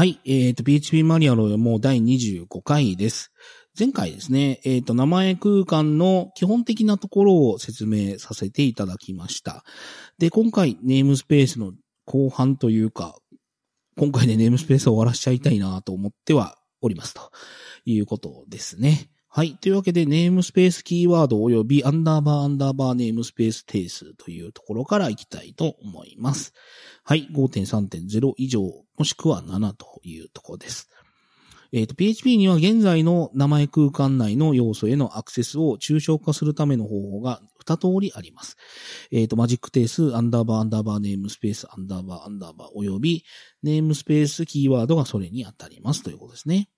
はい。えっ、と、PHP マニュアルもう第25回です。前回ですね、えっ、と、名前空間の基本的なところを説明させていただきました。で、今回、ネームスペースの後半というか、今回でネームスペースを終わらしちゃいたいなと思ってはおりますということですね。はい。というわけで、ネームスペースキーワード及びアンダーバーアンダーバーネームスペース定数というところからいきたいと思います。はい。5.3.0以上、もしくは7というところです。えっ、と、PHP には現在の名前空間内の要素へのアクセスを抽象化するための方法が2通りあります。えっ、と、マジック定数、アンダーバーアンダーバーネームスペース、アンダーバーアンダーバー及び、ネームスペースキーワードがそれに当たりますということですね。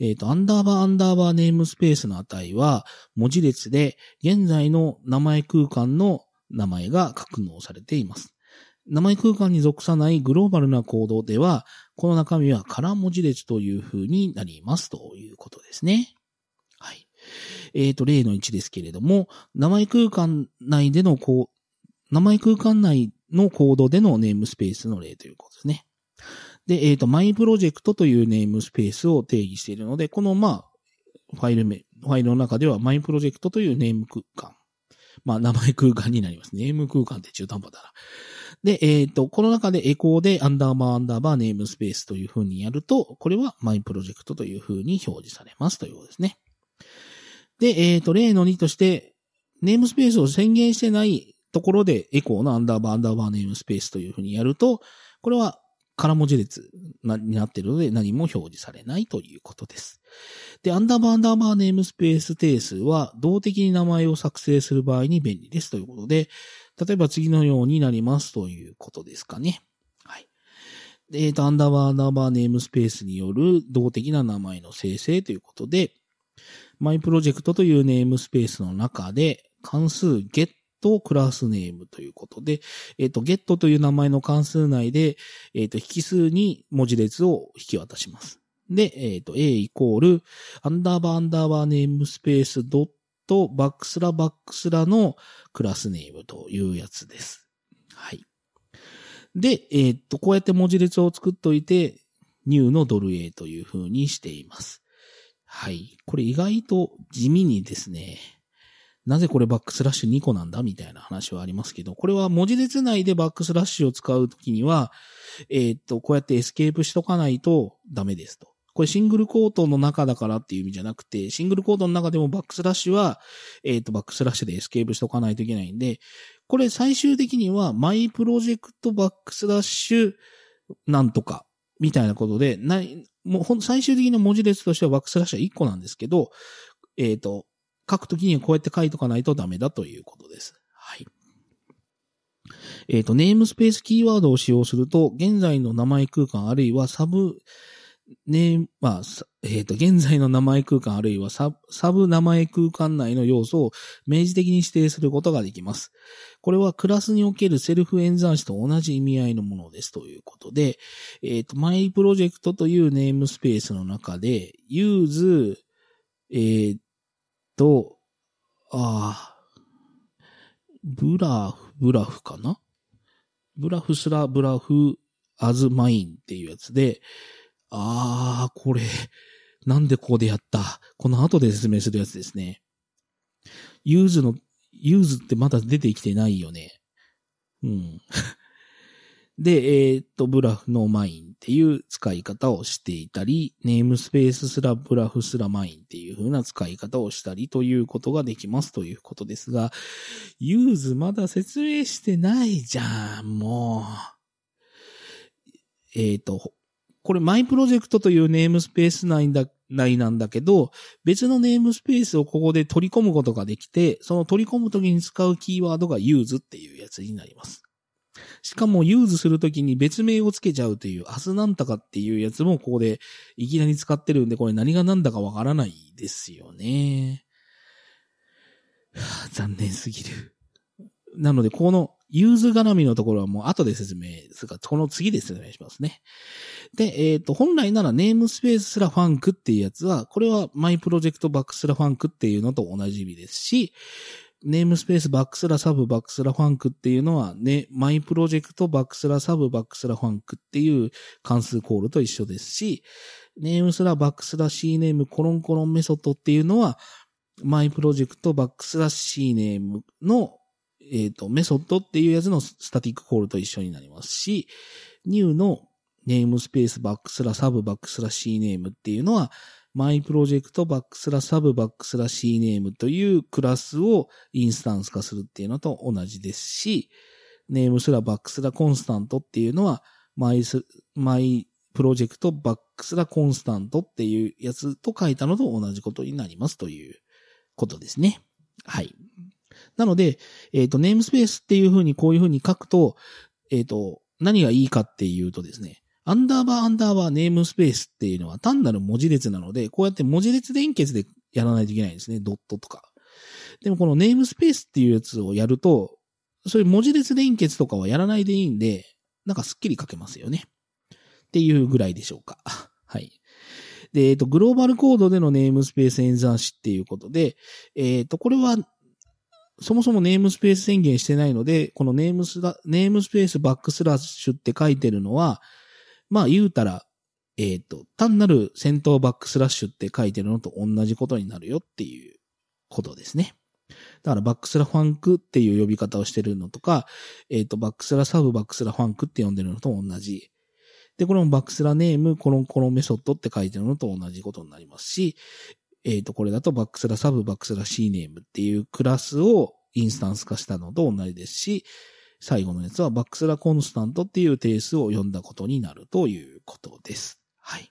えっ、と、アンダーバーアンダーバーネームスペースの値は、文字列で現在の名前空間の名前が格納されています。名前空間に属さないグローバルなコードでは、この中身は空文字列という風になりますということですね。はい。えっ、と、例の1ですけれども、名前空間内でのこう、名前空間内のコードでのネームスペースの例ということですね。で、えっ、と、マイプロジェクトというネームスペースを定義しているので、この、まあ、ファイル名、ファイルの中ではマイプロジェクトというネーム空間。まあ、名前空間になります。ネーム空間って中途半端だな。で、えっ、と、この中でエコーでアンダーバーアンダーバーネームスペースという風にやると、これはマイプロジェクトという風に表示されますということですね。で、えっ、と、例の2として、ネームスペースを宣言してないところでエコーのアンダーバーアンダーバーネームスペースという風にやると、これは空文字列になっているので何も表示されないということです。で、アンダーバーアンダーバーネームスペース定数は動的に名前を作成する場合に便利ですということで、例えば次のようになりますということですかね。はい。でえっ、と、アンダーバーアンダーバーネームスペースによる動的な名前の生成ということで、マイプロジェクトというネームスペースの中で関数 get とクラスネームということで、えっ、と、get という名前の関数内で、えっ、と、引数に文字列を引き渡します。で、えっ、と、a イコール、アンダーバーアンダーバーネームスペースドットバックスラバックスラのクラスネームというやつです。はい。で、えっ、と、こうやって文字列を作っといて、new のドル A という風にしています。はい。これ意外と地味にですね、なぜこれバックスラッシュ2個なんだみたいな話はありますけど、これは文字列内でバックスラッシュを使うときには、えっ、と、こうやってエスケープしとかないとダメですと。これシングルクォートの中だからっていう意味じゃなくて、シングルクォートの中でもバックスラッシュは、えっ、と、バックスラッシュでエスケープしとかないといけないんで、これ最終的には、 my project バックスラッシュなんとか、みたいなことで、ない、もうほん、最終的な文字列としてはバックスラッシュは1個なんですけど、えっ、と、書くときにはこうやって書いとかないとダメだということです。はい。えっ、と、ネームスペースキーワードを使用すると、現在の名前空間あるいはサブ、ネーム、まあ、えっ、と、現在の名前空間あるいはサブ、サブ名前空間内の要素を明示的に指定することができます。これはクラスにおけるセルフ演算子と同じ意味合いのものですということで、えっ、と、マイプロジェクトというネームスペースの中で、use、えっ、と、ああ、 blah、blah かな？ blah スラ blah as mine っていうやつで、ああ、これ、なんでここでやった？この後で説明するやつですね。 use の、 use ってまだ出てきてないよね。うん。で、えーっと、 blah の mine っていう使い方をしていたり、 namespace スラ blah スラ mine っていう風な使い方をしたりということができますということですが、use まだ説明してないじゃん、もう。えーっと、これ my project という namespace 内だ、内なんだけど、別の namespace をここで取り込むことができて、その取り込むときに使うキーワードが use っていうやつになります。しかも、 use するときに別名をつけちゃうという、 as なんたかっていうやつもここでいきなり使ってるんで、これ何が何だかわからないですよね。残念すぎる。なので、この use 絡みのところはもう後で説明するか、この次で説明しますね。で、えっ、と、本来なら namespace スラ func っていうやつは、これは my project バックスラ func っていうのと同じ意味ですし、 namespace バックスラ sub バックスラ func っていうのはね、 my project バックスラ sub バックスラ func っていう関数コールと一緒ですし、ネームスラバックスラ C ネームコロンコロンメソッドっていうのは、my project バックスラ C name の、え、ー、と、 method っていうやつの static call と一緒になりますし、new の namespace バックスラ sub バックスラ C name っていうのは、マイプロジェクトバックスラサブバックスラ C ネームというクラスをインスタンス化するっていうのと同じですし、 name スラバックスラ constant っていうのは、マイス、 my project バックスラ constant っていうやつと書いたのと同じことになりますということですね。はい。なので、えっ、ー、と、ネームスペースっていうふうにこういうふうに書くと、えっ、ー、と、何がいいかっていうとですね、アンダーバーアンダーバーネームスペースっていうのは単なる文字列なので、こうやって文字列連結でやらないといけないんですね。ドットとか。でもこのネームスペースっていうやつをやると、そういう文字列連結とかはやらないでいいんで、なんかスッキリ書けますよね。っていうぐらいでしょうか。はい。で、えっ、と、グローバルコードでのネームスペース演算子っていうことで、えっ、と、これは、そもそもネームスペース宣言してないので、このネームスラ、ネームスペースバックスラッシュって書いてるのは、まあ言うたら、えっ、ー、と、単なる先頭バックスラッシュって書いてるのと同じことになるよっていうことですね。だからバックスラ func っていう呼び方をしてるのとか、えっ、ー、と、バックスラ sub バックスラ func って呼んでるのと同じ。で、これもバックスラネーム、コロンコロンメソッドって書いてるのと同じことになりますし、えっ、ー、と、これだとバックスラサブバックスラ C ネームっていうクラスをインスタンス化したのと同じですし、最後のやつはバックスラコンスタントっていう定数を読んだことになるということです。はい。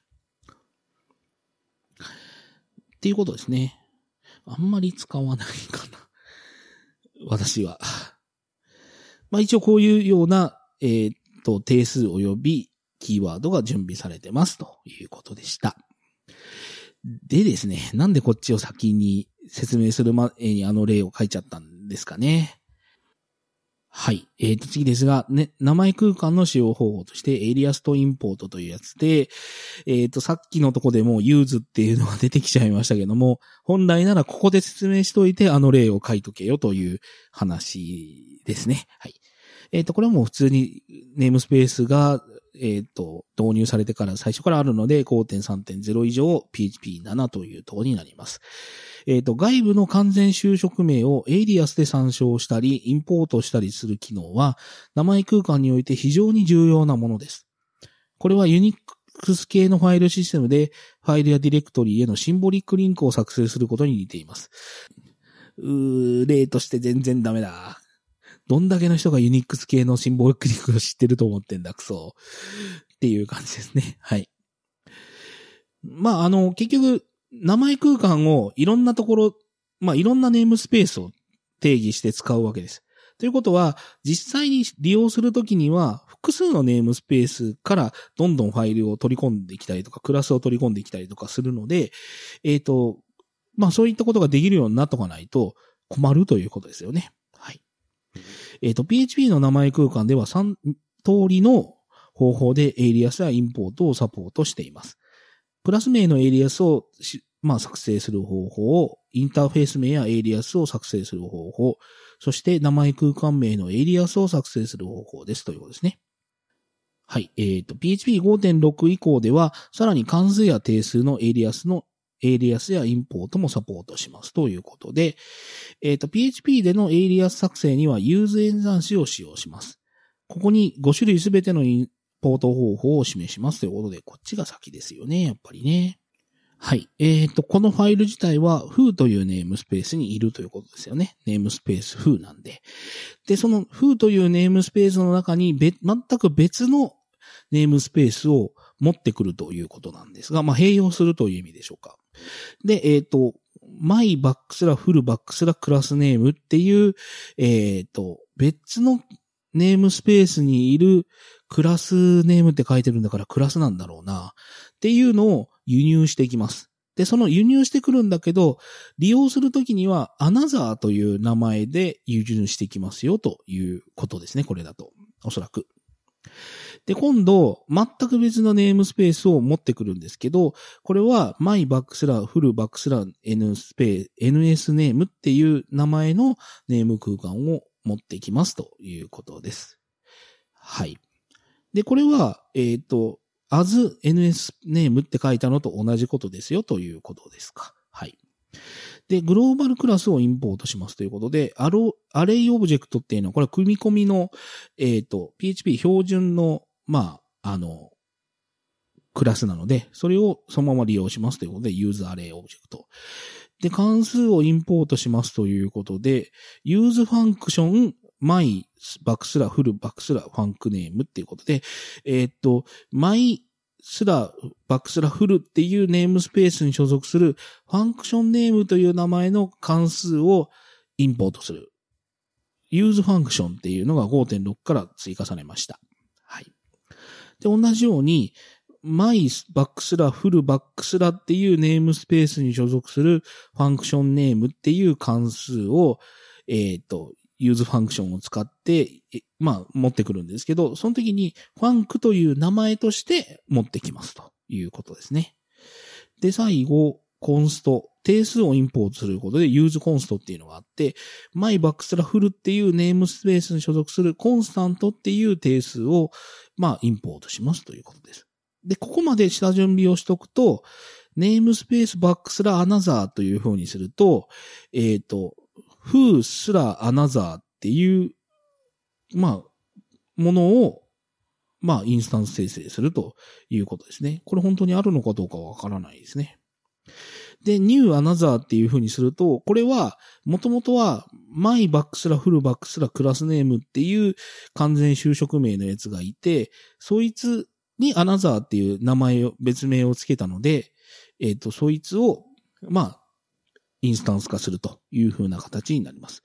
っていうことですね。あんまり使わないかな。私は。まあ一応こういうような、えー、っと、定数及びキーワードが準備されてますということでした。でですね、なんでこっちを先に説明する前にあの例を書いちゃったんですかね。はい。えっ、ー、と、次ですが、ね、名前空間の使用方法として、エリアストインポートというやつで、えっ、ー、と、さっきのとこでもユーズっていうのが出てきちゃいましたけども、本来ならここで説明しといて、あの例を書いとけよという話ですね。はい。えっ、ー、と、これはもう普通にネームスペースが、えっ、と、導入されてから最初からあるので、5.3.0以上 PHP7 というところになります。えっ、ー、と、外部の完全修飾名をエイリアスで参照したり、インポートしたりする機能は、名前空間において非常に重要なものです。これはユニックス系のファイルシステムで、ファイルやディレクトリへのシンボリックリンクを作成することに似ています。うー、例として全然ダメだ。どんだけの人がユニックス系のシンボリックリンクを知ってると思ってんだ、くそ。っていう感じですね。はい。まあ、あの、結局、名前空間をいろんなところ、まあ、いろんなネームスペースを定義して使うわけです。ということは、実際に利用するときには、複数のネームスペースからどんどんファイルを取り込んできたりとか、クラスを取り込んできたりとかするので、えっ、ー、と、まあそういったことができるようになっとかないと困るということですよね。えっ、ー、と、PHP の名前空間では3通りの方法でエイリアスやインポートをサポートしています。クラス名のエイリアスをまあ、作成する方法、インターフェース名やエイリアスを作成する方法、そして名前空間名のエイリアスを作成する方法ですということですね。はい。えっ、ー、と、PHP5.6 以降では、さらに関数や定数のエイリアスのエイリアスやインポートもサポートしますということで、えっ、ー、と、PHP でのエイリアス作成には use 演算子を使用します。ここに5種類すべてのインポート方法を示しますということで、こっちが先ですよね、やっぱりね。はい。えっ、ー、と、このファイル自体は foo というネームスペースにいるということですよね。ネームスペース foo なんで。で、その foo というネームスペースの中に全く別のネームスペースを持ってくるということなんですが、まあ、併用するという意味でしょうか。で、えっ、ー、と、my バックスラフルバックスラクラスネームっていう、えっ、ー、と、別のネームスペースにいるクラスネームって書いてるんだからクラスなんだろうな。っていうのを輸入していきます。で、その輸入してくるんだけど、利用するときには、アナザーという名前で輸入していきますよということですね、これだと。おそらく。で、今度、全く別のネームスペースを持ってくるんですけど、これは my バックスラー、フルバックスラー n スペース、ns ネームっていう名前のネーム空間を持ってきますということです。はい。で、これは、えっ、ー、と、as ns ネームって書いたのと同じことですよということですか。はい。で、グローバルクラスをインポートしますということで、アロ、 array object っていうのは、これは組み込みの、えっ、ー、と、PHP 標準の、まあ、あの、クラスなので、それをそのまま利用しますということで、 use array object。で、関数をインポートしますということで、 use function、my、バックスラ、 full、バックスラ、 func name っていうことで、えー、っと、 my スラ、バックスラ full っていうネームスペースに所属する function name という名前の関数をインポートする。 use function っていうのが5.6から追加されました。で、同じように、 my バックスラ full バックスラっていうネームスペースに所属する function name っていう関数を、えっ、ー、と、 use function を使って、まあ、持ってくるんですけど、その時に、 func という名前として持ってきますということですね。で、最後、 const。定数をインポートすることで、 use const っていうのがあって、 my バックスラ full っていうネームスペースに所属する constant っていう定数を、まあ、インポートしますということです。で、ここまで下準備をしとくと、 namespace バックスラ another という風にすると、えっ、ー、と、who すらアナザーっていう、まあ、ものを、まあ、インスタンス生成するということですね。これ本当にあるのかどうかわからないですね。で、new another っていう風にすると、これは、もともとは、my バックスラフルバックスラクラスネームっていう完全就職名のやつがいて、そいつに another っていう名前を、別名をつけたので、えっ、ー、と、そいつを、まあ、インスタンス化するという風な形になります。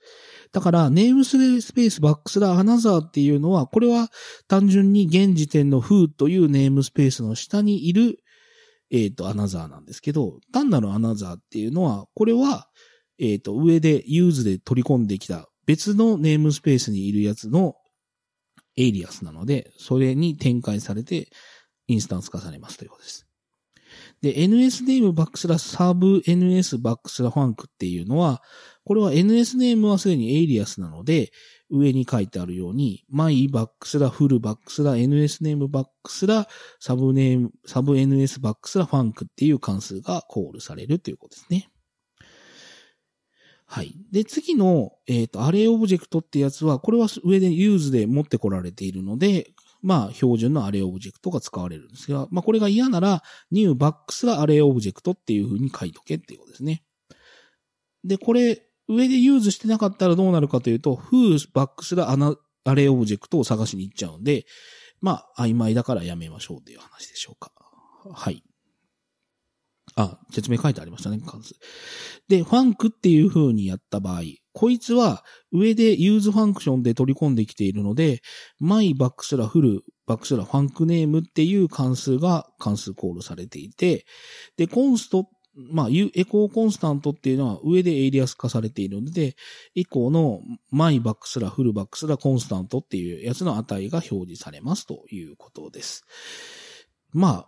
だから、 namespace バックスラー another っていうのは、これは単純に現時点の who というネームスペースの下にいる、えっ、ー、と、アナザーなんですけど、単なるアナザーっていうのは、これは、えっ、ー、と、上で use で取り込んできた別のネームスペースにいるやつのエイリアスなので、それに展開されてインスタンス化されますということです。で、NS ネームバックスラサブ NS バックスラファンクっていうのは、これは NS ネームはすでにエイリアスなので、上に書いてあるように、マイバックスラフルバックスラ NS ネームバックスラサブネーム、サブ NS バックスラファンクっていう関数がコールされるということですね。はい。で、次の、えっ、ー、と、 array object ってやつは、これは上で use で持ってこられているので、まあ、標準の array object が使われるんですが、まあ、これが嫌なら、new バックスラ array object っていう風に書いとけっていうことですね。で、これ、上で use してなかったらどうなるかというと、who バックスラアレオブジェクトを探しに行っちゃうんで、まあ、曖昧だからやめましょうっていう話でしょうか。はい。あ、説明書いてありましたね、関数。で、 func っていう風にやった場合、こいつは上で use function で取り込んできているので、my バックスラ full、バックスラ func name っていう関数が関数コールされていて、で、 const、まあ、 echo constant っていうのは上でエイリアス化されているので、以降の my バックスラ full バックスラ constant っていうやつの値が表示されますということです。まあ、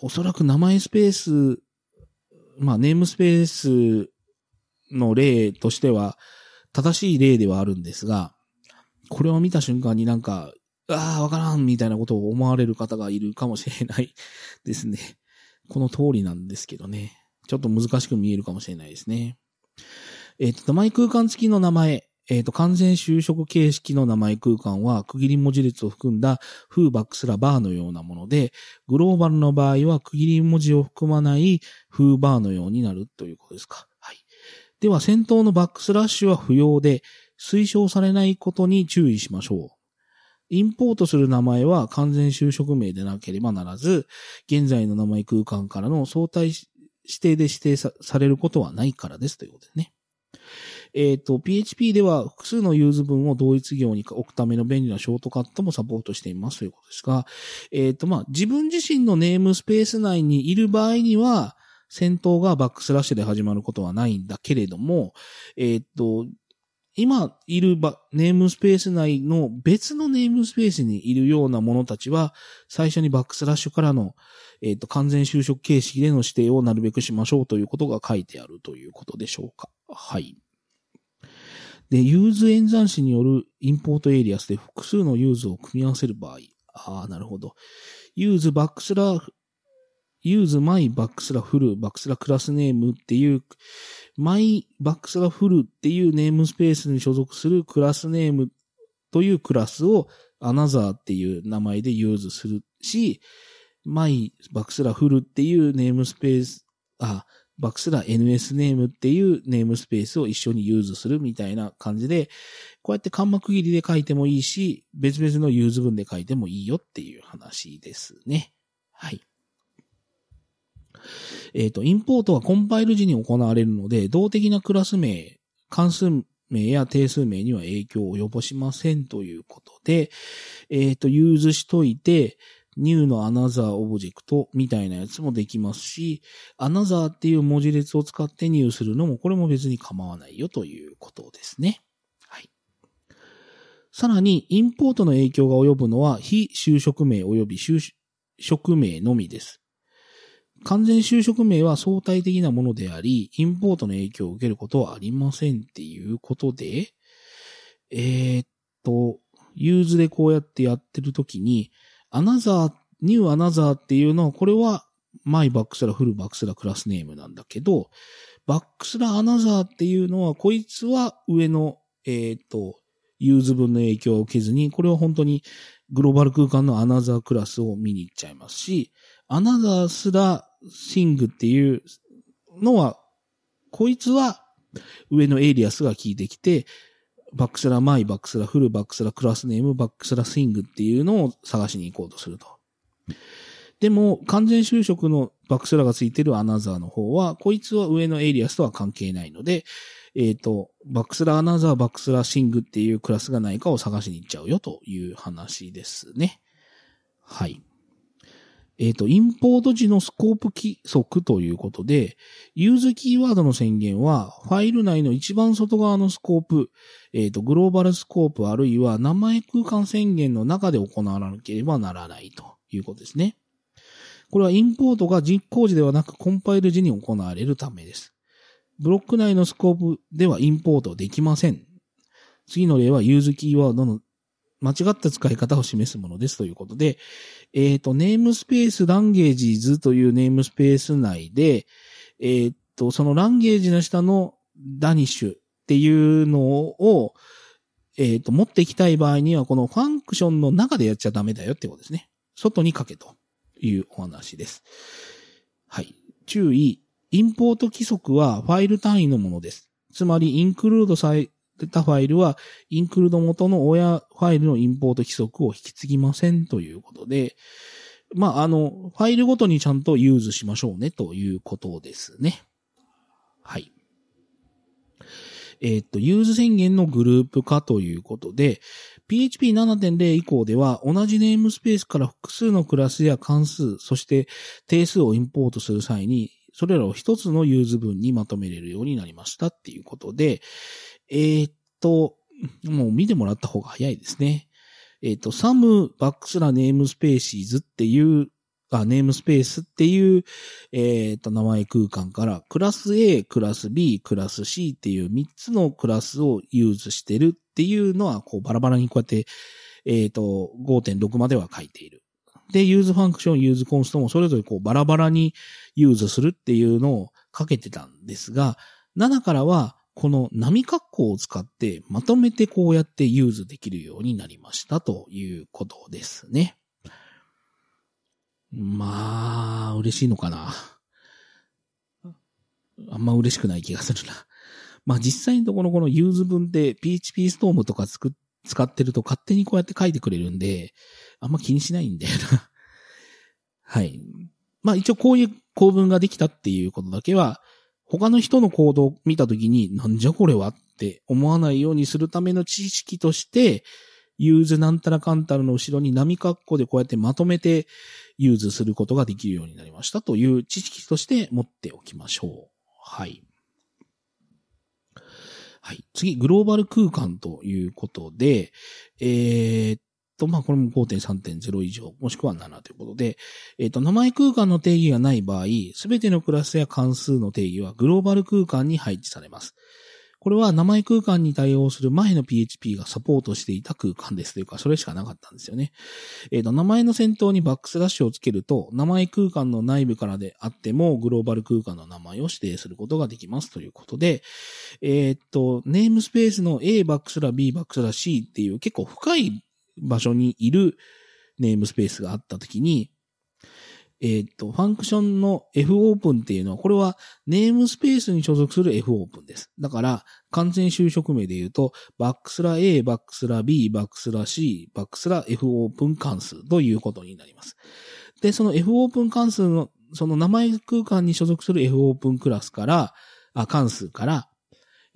おそらく名前スペース、まあ、ネームスペースの例としては、正しい例ではあるんですが、これを見た瞬間になんか、ああ、わからんみたいなことを思われる方がいるかもしれないですね。この通りなんですけどね。ちょっと難しく見えるかもしれないですね。えっ、ー、と、名前空間付きの名前。えっ、ー、と、完全就職形式の名前空間は、区切り文字列を含んだフーバックスラバーのようなもので、グローバルの場合は区切り文字を含まないフーバーのようになるということですか。はいでは先頭のバックスラッシュは不要で、推奨されないことに注意しましょう。インポートする名前は完全修飾名でなければならず、現在の名前空間からの相対指定で指定されることはないからですということですね。えっ、ー、と、PHP では複数の use 文を同一行に置くための便利なショートカットもサポートしていますということですが、えっ、ー、と、まあ、自分自身のネームスペース内にいる場合には、先頭がバックスラッシュで始まることはないんだけれども、えー、と、今いるばネームスペース内の別のネームスペースにいるようなものたちは、最初にバックスラッシュからの、えっ、と、完全修飾形式での指定をなるべくしましょうということが書いてあるということでしょうか。はい。で、 use 演算子によるインポートエリアスで複数の use を組み合わせる場合。ああ、なるほど。 use バックスラ、 use My バックスラ Full、バックスラ Classname っていう、My バックスラ Full っていうネームスペースに所属する Classname というクラスを Another っていう名前で use するし、 My バックスラ Full っていうネームスペース、あ、バックスラ NS ネームっていうネームスペースを一緒に use するみたいな感じで、こうやってカンマ区切りで書いてもいいし、別々の use 文で書いてもいいよっていう話ですね。はい。えっ、ー、と、インポートはコンパイル時に行われるので、動的なクラス名、関数名や定数名には影響を及ぼしませんということで、えっ、ー、と、ユーズしといて、new の another object みたいなやつもできますし、another っていう文字列を使って new するのもこれも別に構わないよということですね。はい。さらに、インポートの影響が及ぶのは非就職名及び就飾名のみです。完全修飾名は相対的なものであり、インポートの影響を受けることはありませんっていうことで、えー、っと、 use でこうやってやってるときに、アナザー、ニューアナザーっていうのは、これは、 My バックスラ Full バックスラ Classname なんだけど、バックスラ Another っていうのは、こいつは上の、えっ、と、 use 文の影響を受けずに、これは本当にグローバル空間のアナザークラスを見に行っちゃいますし、 Another スラ thing っていうのは、こいつは上のエイリアスが効いてきて、バックスラ My、バックスラ Full、バックスラ Classname、バックスラ thing っていうのを探しに行こうとすると。でも、完全修飾のバックスラがついてるアナザーの方は、こいつは上のエイリアスとは関係ないので、えっ、ー、と、バックスラ Another、バックスラ thing っていうクラスがないかを探しに行っちゃうよという話ですね。はい。えっ、ー、と、インポート時のスコープ規則ということで、ユーズキーワードの宣言は、ファイル内の一番外側のスコープ、えっ、ー、と、グローバルスコープあるいは名前空間宣言の中で行わなければならないということですね。これはインポートが実行時ではなくコンパイル時に行われるためです。ブロック内のスコープではインポートできません。次の例はユーズキーワードの間違った使い方を示すものですということで、えっ、ー、と、ネームスペースランゲージズというネームスペース内で、えっ、ー、と、そのランゲージの下のダニッシュっていうのを、えっ、ー、と、持っていきたい場合には、このファンクションの中でやっちゃダメだよってことですね。外に書けというお話です。はい。注意。インポート規則はファイル単位のものです。つまり、インクルードされたファイルは、インクルード元の親ファイルのインポート規則を引き継ぎませんということで、まあ、あの、ファイルごとにちゃんと use しましょうねということですね。はい。えっ、と、 use 宣言のグループ化ということで、PHP7.0 以降では同じネームスペースから複数のクラスや関数、そして定数をインポートする際に、それらを一つの use 文にまとめれるようになりましたっていうことで、えー、っと、もう見てもらった方が早いですね。えー、っと、 some バックスラ namespaces っていうあ、 namespace っていう、えっ、と、名前空間から、クラス A、クラス B、クラス C っていう3つのクラスを use してるっていうのは、こう、バラバラにこうやって、えっ、と、5.6までは書いている。で、 use function、use const もそれぞれこう、バラバラに use するっていうのをかけてたんですが、7からは、この波括弧を使ってまとめてこうやって use できるようになりましたということですね。まあ、嬉しいのかな。あんま嬉しくない気がするな。まあ実際のところこのユーズ文で PHP ストームとかつく使ってると勝手にこうやって書いてくれるんで、あんま気にしないんだよな。はい。まあ一応こういう構文ができたっていうことだけは、他の人のコードを見たときに、なんじゃこれはって思わないようにするための知識として、 use なんたらかんたらの後ろに波括弧でこうやってまとめて use することができるようになりましたという知識として持っておきましょう。はい。はい。次、グローバル空間ということで、えー、と、まあ、これも5.3.0以上、もしくは7ということで、えー、と、名前空間の定義がない場合、すべてのクラスや関数の定義はグローバル空間に配置されます。これは名前空間に対応する前の PHP がサポートしていた空間ですというか、それしかなかったんですよね。えっ、ー、と、名前の先頭にバックスラッシュをつけると、名前空間の内部からであっても、グローバル空間の名前を指定することができますということで、えっ、ー、と、ネームスペースの A バックスラ B バックスラ C っていう結構深い場所にいるネームスペースがあったときに、えっ、ー、と、ファンクションの F オープンっていうのは、これはネームスペースに所属する F オープンです。だから、完全就職名で言うと、バックスラ A、バックスラ B、バックスラ C、バックスラ F オープン関数ということになります。で、その F オープン関数の、その名前空間に所属する F オープンクラスから、あ、関数から、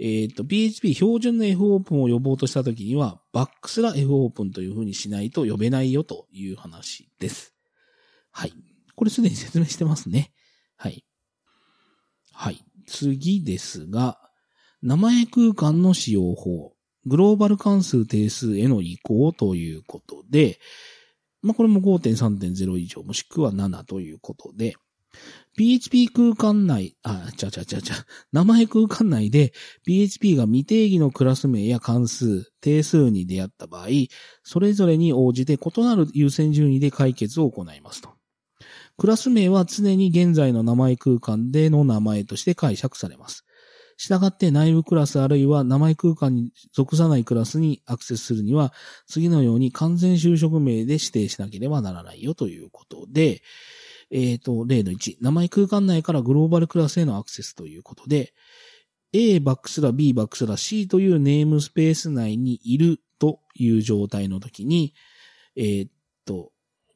えっ、ー、と、PHP 標準の F オープンを呼ぼうとしたときには、バックスラ F オープンというふうにしないと呼べないよという話です。はい。これすでに説明してますね。はい。はい。次ですが、名前空間の使用法、グローバル関数定数への移行ということで、まあ、これも5.3.0以上もしくは7ということで、PHP 空間内、あ、ちゃちゃちゃちゃ、名前空間内で PHP が未定義のクラス名や関数、定数に出会った場合、それぞれに応じて異なる優先順位で解決を行いますと。クラス名は常に現在の名前空間での名前として解釈されます。したがって内部クラスあるいは名前空間に属さないクラスにアクセスするには、次のように完全就職名で指定しなければならないよということで、えっ、ー、と、例の1、名前空間内からグローバルクラスへのアクセスということで、A バックスラ B バックスラ C というネームスペース内にいるという状態の時に、えっ、と、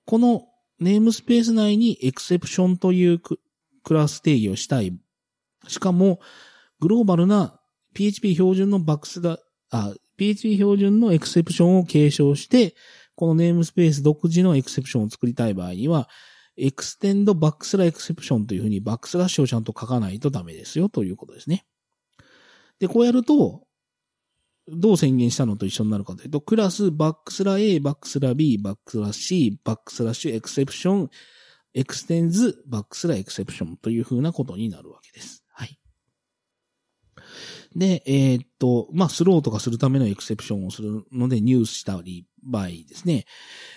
このネームスペース内にエクセプションというクラス定義をしたい。しかも、グローバルな PHP 標準のバックスだ、あ、PHP 標準のエクセプションを継承して、このネームスペース独自の Exception を作りたい場合には、 extends バックスラ Exception というふうにバックスラッシュをちゃんと書かないとダメですよということですね。で、こうやると、どう宣言したのと一緒になるかというと、クラス、バックスラ A、バックスラ B、バックスラ C、バックスラッシュ、 Exception、extends、バックスラ Exception というふうなことになるわけです。で、えー、っと、まあ、 throw とかするための Exception をするので、 new したり、場合ですね。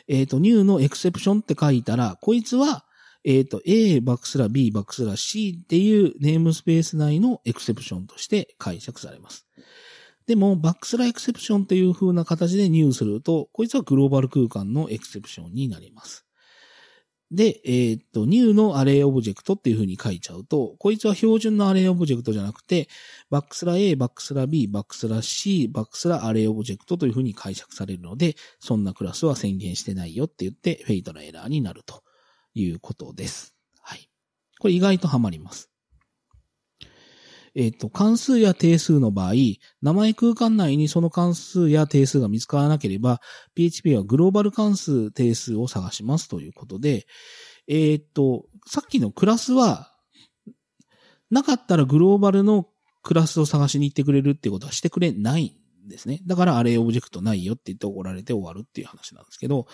えー、っと、 new の Exception って書いたら、こいつは、えっ、と、A バックスラ B バックスラ C っていうネームスペース内の Exception として解釈されます。でも、バックスラ Exception という風な形で new すると、こいつはグローバル空間の Exception になります。で、えー、っと、new の ArrayObject っていう風に書いちゃうと、こいつは標準の ArrayObject じゃなくて、バックスラ A、バックスラ B、バックスラ C、バックスラ ArrayObject という風に解釈されるので、そんなクラスは宣言してないよって言って、フェイトのエラーになるということです。はい。これ意外とハマります。えっ、と、関数や定数の場合、名前空間内にその関数や定数が見つからなければ、PHP はグローバル関数定数を探しますということで、えっ、と、さっきのクラスは、なかったらグローバルのクラスを探しに行ってくれるっていうことはしてくれないんですね。だからアレイオブジェクトないよって言って怒られて終わるっていう話なんですけど、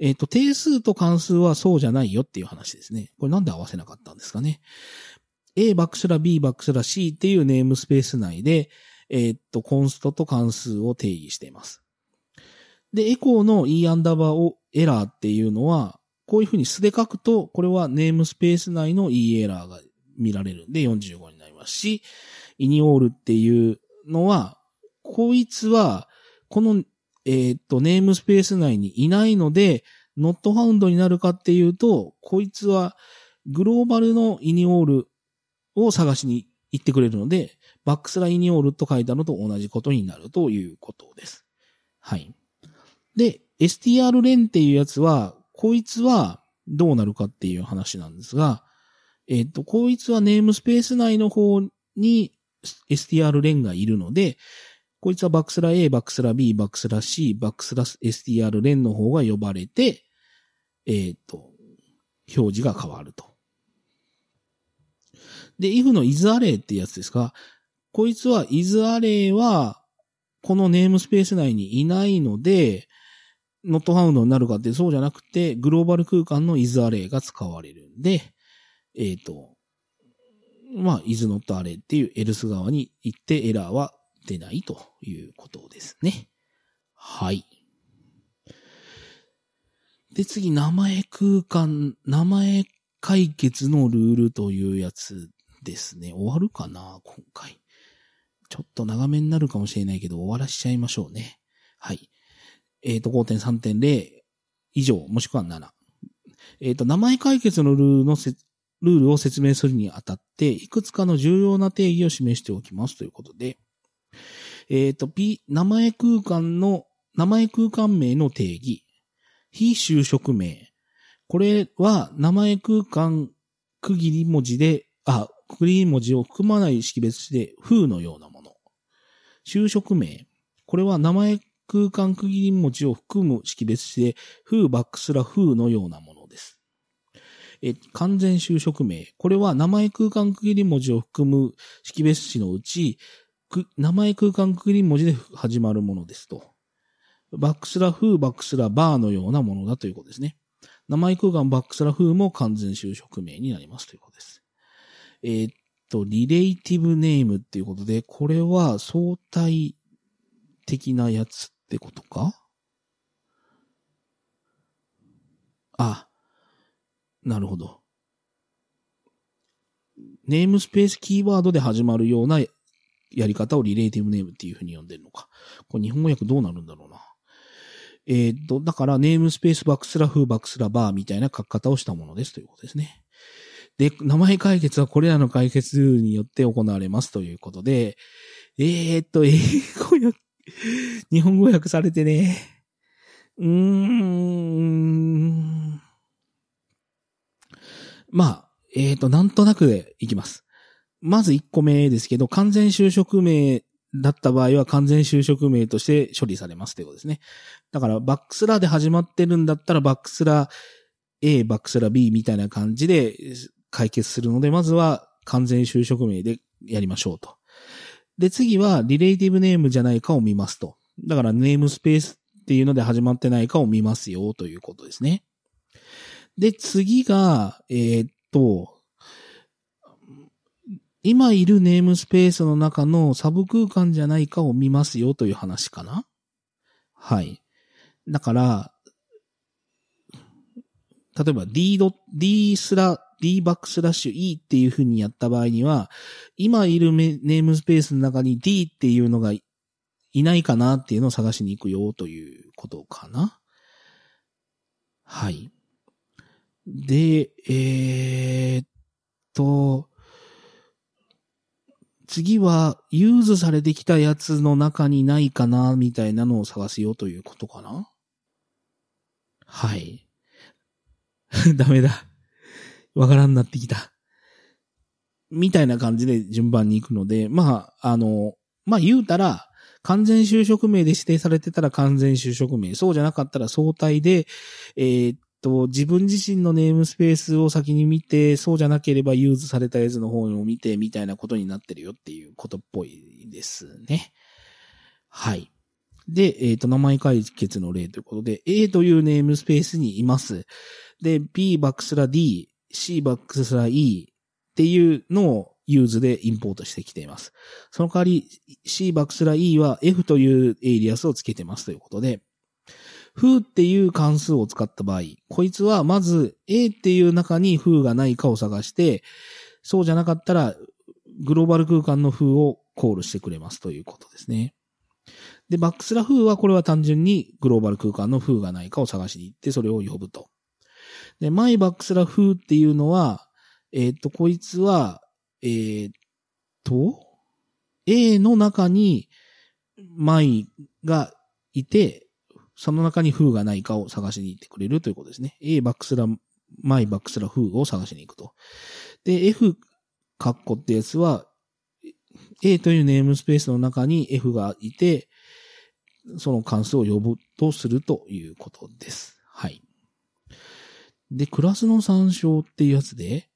えっ、と、定数と関数はそうじゃないよっていう話ですね。これなんで合わせなかったんですかね。A バックスラ B バックスラ C っていうネームスペース内で、えー、っと、コンストと関数を定義しています。で、エコーの E アンダーバーをエラーっていうのは、こういうふうに素で書くと、これはネームスペース内の E エラーが見られるんで45になりますし、イニオールっていうのは、こいつは、この、えー、っと、ネームスペース内にいないので、ノットファウンドになるかっていうと、こいつは、グローバルのイニオールを探しに行ってくれるので、バックスラインにオールと書いたのと同じことになるということです。はい。で、str 連っていうやつは、こいつはどうなるかっていう話なんですが、えっ、と、こいつはネームスペース内の方に str 連がいるので、こいつはバックスラ A、バックスラ B、バックスラ C、バックスラ str 連の方が呼ばれて、えっ、と、表示が変わると。で、if の is array ってやつですが、こいつは isArray は、このネームスペース内にいないので、ノットファウンドになるかってそうじゃなくて、グローバル空間の isArray が使われるんで、えっ、ー、と、まあ、isNotArray っていう else 側に行ってエラーは出ないということですね。はい。で、次、名前空間、名前解決のルールというやつですね。終わるかな今回。ちょっと長めになるかもしれないけど、終わらしちゃいましょうね。はい。えっ、ー、と、5.3.0以上、もしくは7。えっ、ー、と、名前解決のルールのせ、ルールを説明するにあたって、いくつかの重要な定義を示しておきますということで、えっ、ー、と、P、名前空間の、名前空間名の定義、非就職名。これは、名前空間区切り文字で、あ、区切り文字を含まない識別詞で、風のようなもの。就職名。これは名前空間区切り文字を含む識別詞で、風バックスラ風のようなものです。え、完全就職名。これは名前空間区切り文字を含む識別詞のうち、名前空間区切り文字で始まるものですと。バックスラ風、バックスラバーのようなものだということですね。名前空間バックスラ風も完全就職名になりますということです。えー、っと、リレイティブネームっていうことで、これは相対的なやつってことか？あ、なるほど。ネームスペースキーワードで始まるようなやり方をリレイティブネームっていうふうに呼んでるのか。これ日本語訳どうなるんだろうな？えっ、と、だからネームスペースバックスラフーバックスラバーみたいな書き方をしたものですということですね。で、名前解決はこれらの解決によって行われますということで、えー、っと、英語訳、日本語訳されてね、うーん。まあ、えー、っと、なんとなくでいきます。まず1個目ですけど、完全就職名だった場合は完全就職名として処理されますということですね。だから、バックスラーで始まってるんだったら、バックスラー A、バックスラー B みたいな感じで解決するので、まずは完全就職名でやりましょうと。で、次はリレイティブネームじゃないかを見ますと。だからネームスペースっていうので始まってないかを見ますよということですね。で、次が、えー、っと、今いるネームスペースの中のサブ空間じゃないかを見ますよという話かなはい。だから、例えば d, d スラ d バックスラッシュ e っていう風にやった場合には、今いるネームスペースの中に d っていうのがいないかなっていうのを探しに行くよということかな。はい。で、えー、っと、次は、 use されてきたやつの中にないかな、みたいなのを探すよということかな。はい。ダメだ。わからんなってきた。みたいな感じで順番に行くので、まあ、あの、まあ言うたら、完全修飾名で指定されてたら完全修飾名。そうじゃなかったら相対で、えー、っと、自分自身のネームスペースを先に見て、そうじゃなければ use されたやつの方を見て、みたいなことになってるよっていうことっぽいですね。はい。で、えっ、と、名前解決の例ということで、A というネームスペースにいます。で、B バックスラ D、C バックスラ E っていうのを use でインポートしてきています。その代わり C バックスラ E は F というエイリアスをつけてますということで、フーっていう関数を使った場合、こいつはまず A っていう中にフーがないかを探して、そうじゃなかったらグローバル空間のフーをコールしてくれますということですね。で、バックスラフーはこれは単純にグローバル空間のフーがないかを探しに行ってそれを呼ぶと。で、マイバックスラフーっていうのは、えっ、と、こいつは、えっ、と、A の中にマイがいて、その中にフーがないかを探しに行ってくれるということですね。A バックスラ、マイバックスラフーを探しに行くと。で、F カッコってやつは、A というネームスペースの中に F がいて、その関数を呼ぶとするということです。はい。で、クラスの参照っていうやつで、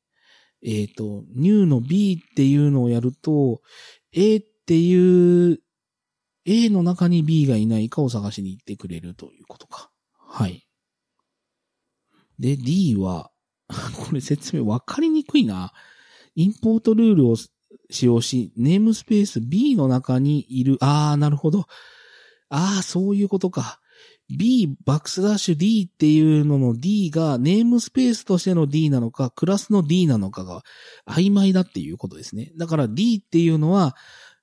えっ、ー、と、new の b っていうのをやると、A っていう、A の中に B がいないかを探しに行ってくれるということか。はい。で、D は、これ説明わかりにくいな。インポートルールを使用し、ネームスペース B の中にいる、あー、なるほど。あー、そういうことか。B、バックスラッシュ D っていうのの D がネームスペースとしての D なのか、クラスの D なのかが曖昧だっていうことですね。だから D っていうのは、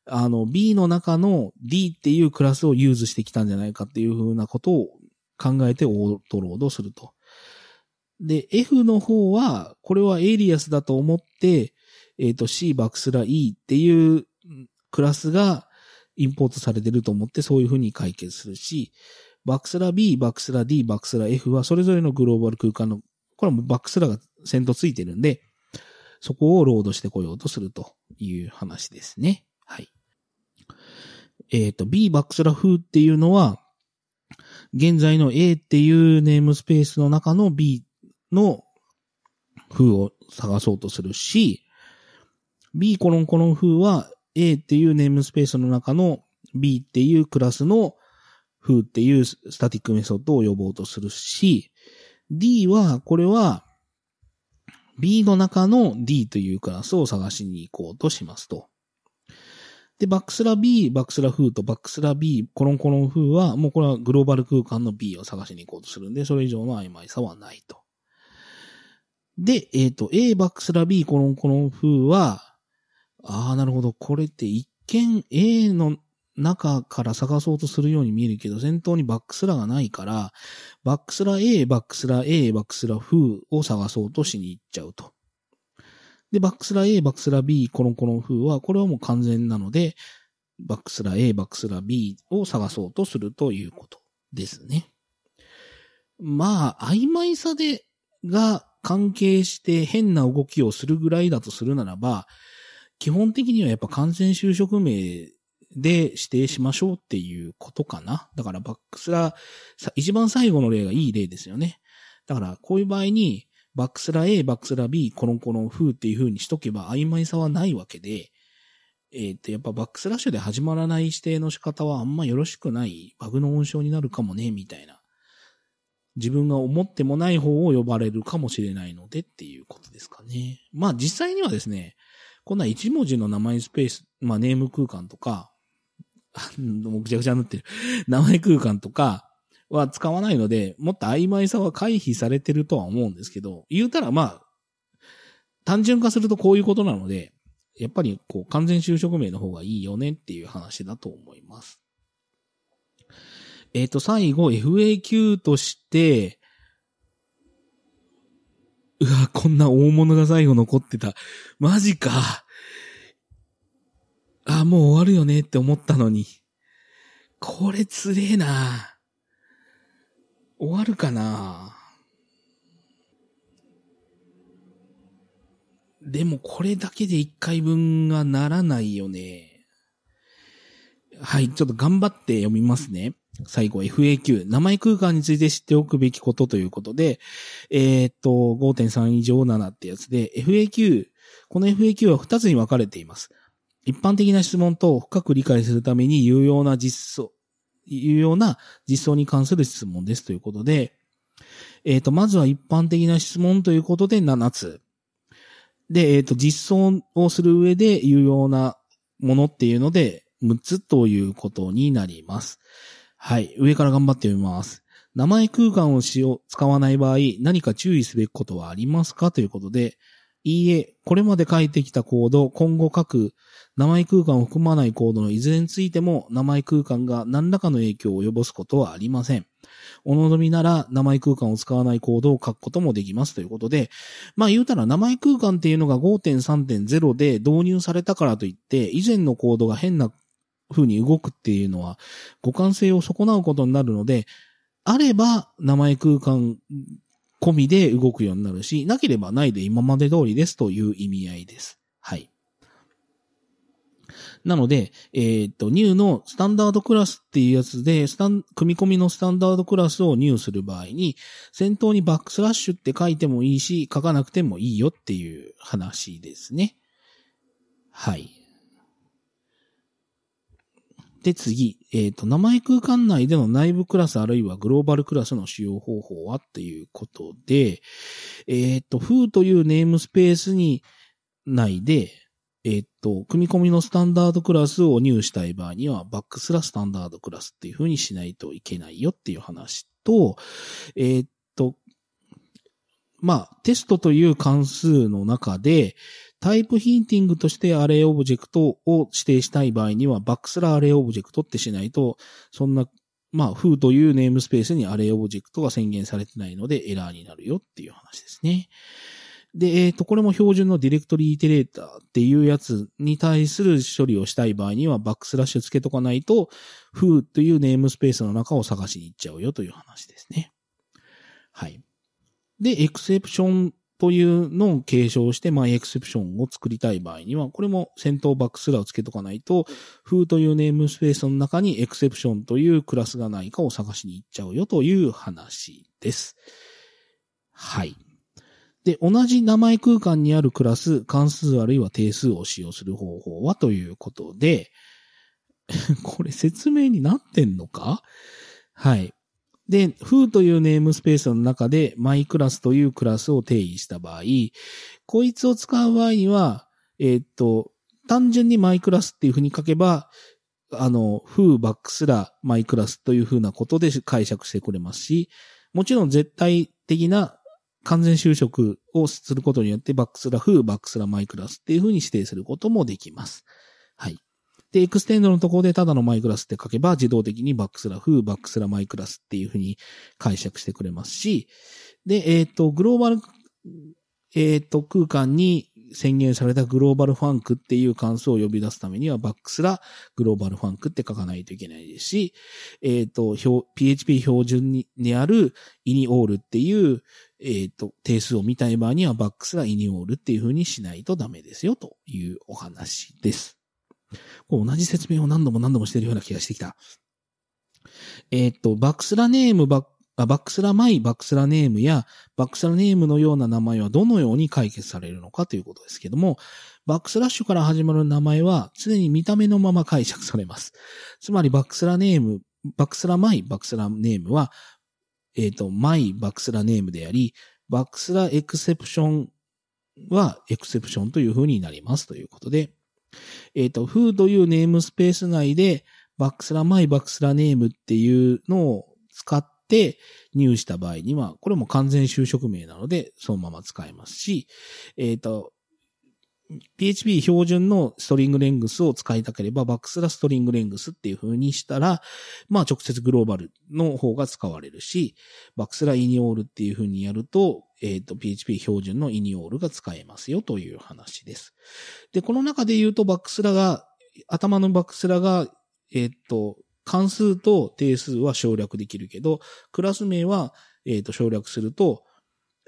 あの B の中の D っていうクラスを use してきたんじゃないかっていうふうなことを考えて autoload すると。で、F の方は、これはエイリアスだと思って、えっ、と C バックスラ E っていうクラスがインポートされてると思ってそういうふうに解決するし、バックスラ B、バックスラ D、バックスラ F はそれぞれのグローバル空間の、これもバックスラが先頭ついてるんで、そこをロードしてこようとするという話ですね。はい。えっ、と、B バックスラ風っていうのは、現在の A っていうネームスペースの中の B の風を探そうとするし、B コロンコロン風は A っていうネームスペースの中の B っていうクラスの風っていうスタティックメソッドを呼ぼうとするし、D は、これは B の中の D というクラスを探しに行こうとしますと。で、バックスラ B、バックスラ風とバックスラ B、コロンコロン風は、もうこれはグローバル空間の B を探しに行こうとするんで、それ以上の曖昧さはないと。で、えっ、と、A バックスラ B、コロンコロン風は、ああ、なるほど。これって一見 A の中から探そうとするように見えるけど、先頭にバックスラがないから、バックスラ A、バックスラ A、バックスラ風を探そうとしに行っちゃうと。で、バックスラ A、バックスラ B、コロンコロン風は、これはもう完全なので、バックスラ A、バックスラ B を探そうとするということですね。まあ、曖昧さで、が関係して変な動きをするぐらいだとするならば、基本的にはやっぱ完全就職名で指定しましょうっていうことかな。だからバックスラ、一番最後の例がいい例ですよね。だからこういう場合に、バックスラ A、バックスラ B、コロンコロン風っていう風にしとけば曖昧さはないわけで、えっ、と、やっぱバックスラッシュで始まらない指定の仕方はあんまよろしくない、バグの温床になるかもね、みたいな。自分が思ってもない方を呼ばれるかもしれないのでっていうことですかね。まあ実際にはですね、こんな一文字の名前スペース、まあネーム空間とか、もうぐちゃぐちゃになってる。名前空間とかは使わないので、もっと曖昧さは回避されてるとは思うんですけど、言うたらまあ、単純化するとこういうことなので、やっぱりこう完全就職名の方がいいよねっていう話だと思います。えっ、と、最後 FAQ として、うわ、こんな大物が最後残ってた。マジか。あ、もう終わるよねって思ったのに。これつれえな。終わるかな。でもこれだけで1回分がならないよね。はい、ちょっと頑張って読みますね。最後 FAQ。名前空間について知っておくべきことということで、えーっと、5.3以上7ってやつで、FAQ、この FAQ は2つに分かれています。一般的な質問と深く理解するために有用な実装、有用な実装に関する質問ですということで、えーと、まずは一般的な質問ということで7つ。で、えーと、実装をする上で有用なものっていうので6つということになります。はい。上から頑張ってみます。名前空間を使用、使わない場合、何か注意すべきことはありますか？ということで、いいえ、これまで書いてきたコード、今後書く名前空間を含まないコードのいずれについても、名前空間が何らかの影響を及ぼすことはありません。お望みなら、名前空間を使わないコードを書くこともできますということで、まあ言うたら名前空間っていうのが5.3.0で導入されたからといって、以前のコードが変な風に動くっていうのは、互換性を損なうことになるので、あれば名前空間込みで動くようになるし、なければないで今まで通りですという意味合いです。はい。なので、えっ、と、new のスタンダードクラスっていうやつで、スタン、組み込みのスタンダードクラスを new する場合に、先頭にバックスラッシュって書いてもいいし、書かなくてもいいよっていう話ですね。はい。で、次、えっ、と、名前空間内での内部クラスあるいはグローバルクラスの使用方法はっていうことで、えっ、と、フーというネームスペースに内で、えっ、と、組み込みの standard class を new したい場合には、バックスラ standard class っていう風にしないといけないよっていう話と、えっ、と、まあ、テストという関数の中で、 type hinting として array object を指定したい場合には、バックスラ array object ってしないと、そんな、まあ、 foo というネームスペースに array object が宣言されてないのでエラーになるよっていう話ですね。で、えっ、ー、と、これも標準のディレクトリイテレーターっていうやつに対する処理をしたい場合には、バックスラッシュつけとかないと、フーというネームスペースの中を探しに行っちゃうよという話ですね。はい。で、エクセプションというのを継承して、まあ、エクセプションを作りたい場合には、これも先頭バックスラをつけとかないと、フーというネームスペースの中にエクセプションというクラスがないかを探しに行っちゃうよという話です。はい。で、同じ名前空間にあるクラス、関数あるいは定数を使用する方法はということで、これ説明になってんのか？はい。で、foo というネームスペースの中で my クラスというクラスを定義した場合、こいつを使う場合には、えー、っと、単純に my クラスっていうふうに書けば、あの、foo バックスラ my クラスというふうなことで解釈してくれますし、もちろん絶対的な完全修飾をすることによってバックスラ foo バックスラ my class っていうふうに指定することもできます。はい。で、 extend のところでただの my class って書けば自動的にバックスラ foo、バックスラ my class っていうふうに解釈してくれますし、で、えっ、ー、と、グローバル、えっ、ー、と、空間に宣言された global func っていう関数を呼び出すためには、バックスラ global func って書かないといけないですし、えっ、ー、と、PHP 標準ににあるイニオールっていう、えっ、と、定数を見たい場合には、バックスライニオールっていう風にしないとダメですよというお話です。同じ説明を何度も何度もしてるような気がしてきた。えー、っと、バックスラネーム、バックバックスラマイ、バックスラネームや、バックスラネームのような名前はどのように解決されるのかということですけども、バックスラッシュから始まる名前は常に見た目のまま解釈されます。つまり、バックスラネーム、バックスラマイ、バックスラネームは、えっ、ー、と、マイ、バックスラネームであり、バックスラエクセプションはエクセプションという風になりますということで、えっ、ー、と、フーというネームスペース内で、バックスラマイバックスラネームっていうのを使ってて入した場合には、これも完全就職名なので、そのまま使えますし、えっ、ー、と、PHP 標準のストリングレングスを使いたければ、バックスラストリングレングスっていう風にしたら、まあ直接グローバルの方が使われるし、バックスライニオールっていう風にやると、えっ、ー、と、PHP 標準のイニオールが使えますよという話です。で、この中で言うと、バックスラが、頭のバックスラが、えっ、ー、と、関数と定数は省略できるけど、クラス名は、えっ、ー、と、省略すると、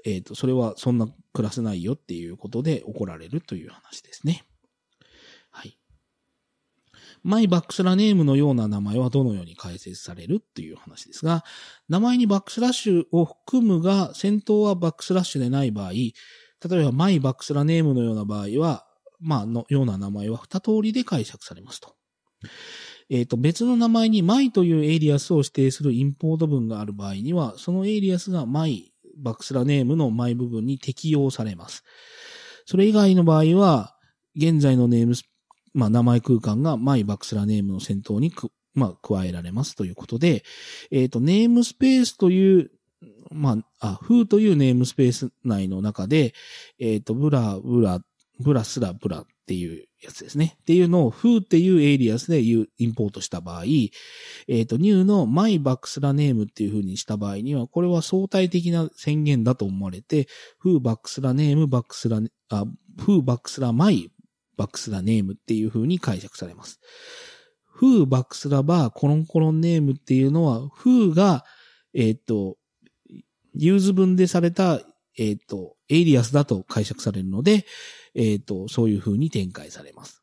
えっ、ー、と、それはそんなクラスないよっていうことで怒られるという話ですね。はい。 my バックスラ name のような名前はどのように解決されるっていう話ですが、名前にバックスラッシュを含むが、先頭はバックスラッシュでない場合、例えば my バックスラ name のような場合は、まあ、のような名前は二通りで解釈されますと。えっ、ー、と、別の名前に my というエイリアスを指定するインポート文がある場合には、そのエイリアスが myバックスラ name の前部分に適用されます。それ以外の場合は、現在のネームまあ、名前空間が my バックスラ name の先頭にく、まあ、加えられますということで、えっ、ー、と、ネームスペースという、まあ、あ、フーというネームスペース内の中で、えっ、ー、と、 blah、blah、blah スラ、 blah っていうやつですね。っていうのを foo っていうエイリアスでインポートした場合、えっ、ー、と、new の my バックスラ name っていう風にした場合には、これは相対的な宣言だと思われて、foo バックスラ name バックスラ、あ、foo バックスラ my バックスラ name っていう風に解釈されます。foo バックスラ bar コロンコロン name っていうのは、foo が、えっ、ー、と、 use 文でされた、えっ、ー、と、エイリアスだと解釈されるので、えっ、ー、と、そういう風に展開されます。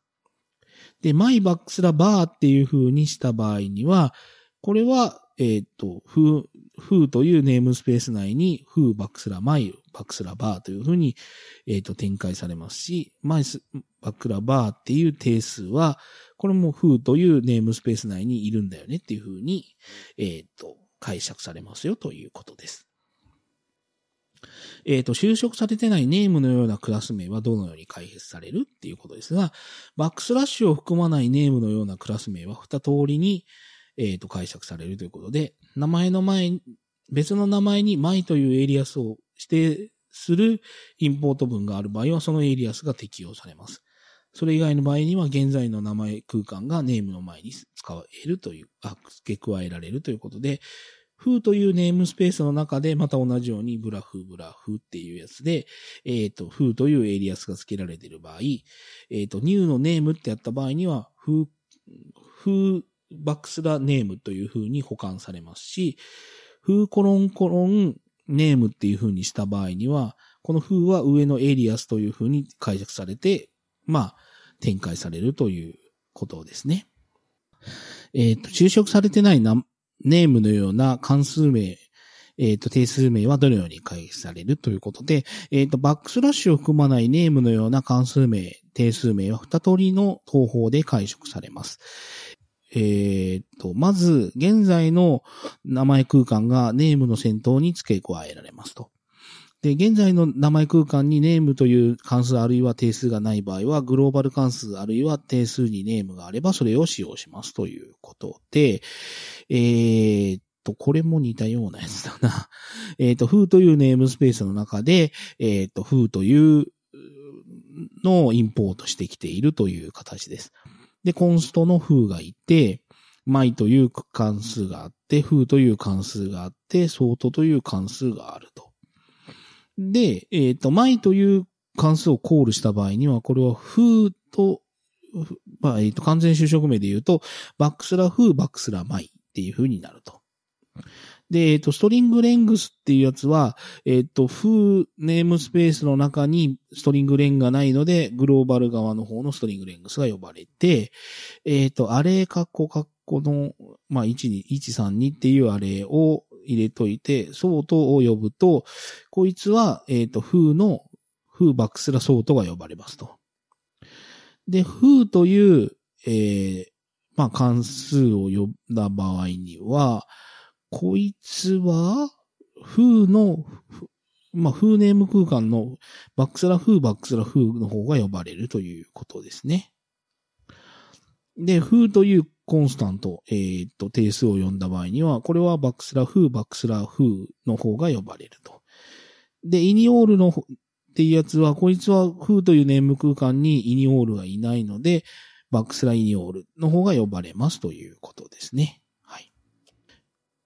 で、マイバックスラバーっていう風にした場合には、これは、えっ、と、フー、フーというネームスペース内に、フーバックスラマイ、バックスラバーというふうに、えっ、と、展開されますし、マイス、バックラバーっていう定数は、これもフーというネームスペース内にいるんだよねっていうふうに、えっ、と、解釈されますよということです。えっ、ー、と、就職されてないネームのようなクラス名はどのように解説されるっていうことですが、バックスラッシュを含まないネームのようなクラス名は二通りに、えっ、ー、と、解釈されるということで、名前の前、別の名前に my というエリアスを指定するインポート文がある場合は、そのエリアスが適用されます。それ以外の場合には、現在の名前空間がネームの前に使えるという、あ、付け加えられるということで、フーというネームスペースの中で、また同じようにブラフ、ブラフっていうやつで、えっ、ー、と、フーというエイリアスが付けられている場合、えっ、ー、と、 new の name ってやった場合には、 foo、foo バックスラ name という風に補完されますし、 foo コロンコロン name っていう風にした場合には、このフーは上のエイリアスという風に解釈されて、まあ、展開されるということですね。えっ、ー、と、修飾されてない name のような関数名、えっ、ー、と、定数名はどのように解説されるということで、えっ、ー、と、バックスラッシュを含まないネームのような関数名、定数名は二通りの方法で解釈されます。えっ、と、まず、現在の名前空間がネームの先頭に付け加えられますと。で、現在の名前空間にネームという関数あるいは定数がない場合は、グローバル関数あるいは定数にネームがあれば、それを使用しますということで、えー、っと、これも似たようなやつだな。えっと、フーというネームスペースの中で、えー、っと、フーというのをインポートしてきているという形です。で、コンストのフーがいて、マイという関数があって、フーという関数があって、ソートという関数があると。で、えっ、ー、と、my という関数をコールした場合には、これは foo と、まあ、えっ、ー、と、完全修飾名で言うと、バックスラ foo、バックスラ my っていう風になると。で、えっ、ー、と、 string length っていうやつは、えっ、と、フーネームスペースの中に string len がないので、グローバル側の方の string length が呼ばれて、えっ、と、 array カッコカッコの、まあ、1、2、1、3、2っていう array を入れといて、ソートを呼ぶと、こいつは、えっ、ー、と、フーの、foo バックスラ sort が呼ばれますと。で、フーという、えー、まあ、関数を呼んだ場合には、こいつは、 foo の、まあ、 foo ネーム空間のバックスラ foo、バックスラ foo の方が呼ばれるということですね。で、 foo という constant、えー、っと、定数を呼んだ場合には、これはバックスラ foo、バックスラ foo の方が呼ばれると。で、イニオールのっていうやつは、こいつはフーというネーム空間にイニオールがいないので、バックスライニオールの方が呼ばれますということですね。はい。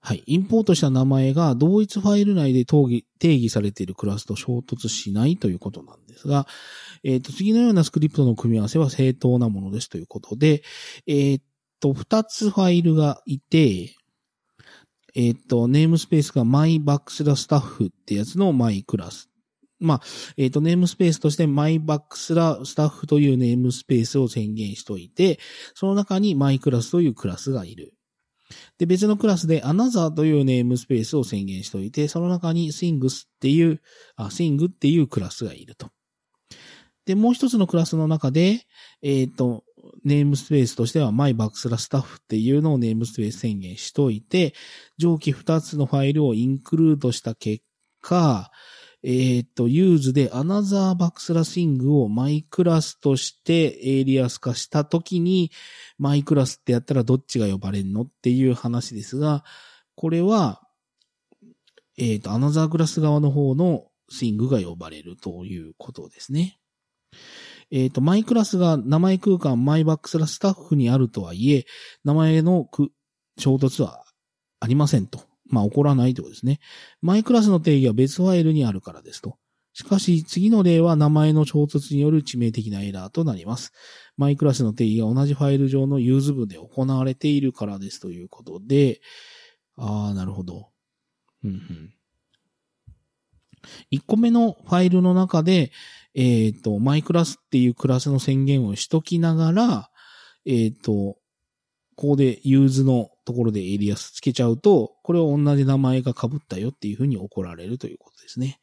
はい。インポートした名前が同一ファイル内で定義されているクラスと衝突しないということなんですが、えっ、ー、と、次のようなスクリプトの組み合わせは正当なものですということで、えっ、ー、と、二つファイルがいて、えっ、と、ネームスペースが mybacksla ってやつの my クラス。まあ、えっ、と、ネームスペースとして mybacksla というネームスペースを宣言しといて、その中に my クラスというクラスがいる。で、別のクラスで another というネームスペースを宣言しといて、その中に sings っていう、あ、sing っていうクラスがいると。で、もう一つのクラスの中で、えっ、と、ネームスペースとしては my バックスラスタッフっていうのをネームスペース宣言しといて、上記2つのファイルをインクルードした結果、えっ、ー、と、ユーズで another バックスラシングをマイクラスとしてエイリアス化したときに、 MyClass ってやったらどっちが呼ばれるのっていう話ですが、これは、えっ、ー、と、 another クラス側の方の thing が呼ばれるということですね。えっ、ー、と、 MyClass が名前空間、 my バックスラ stuff にあるとはいえ、名前の衝突はありませんと。まあ、起こらないということですね。 MyClass の定義は別ファイルにあるからですと。しかし、次の例は名前の衝突による致命的なエラーとなります。 MyClass の定義が同じファイル上の use 部で行われているからですということで、ああ、なるほど。うんうん。1個目のファイルの中で、えっ、ー、と、 MyClass っていうクラスの宣言をしときながら、えっ、ー、と、ここで use のところでエイリアスつけちゃうと、これは同じ名前が被ったよっていうふうに怒られるということですね。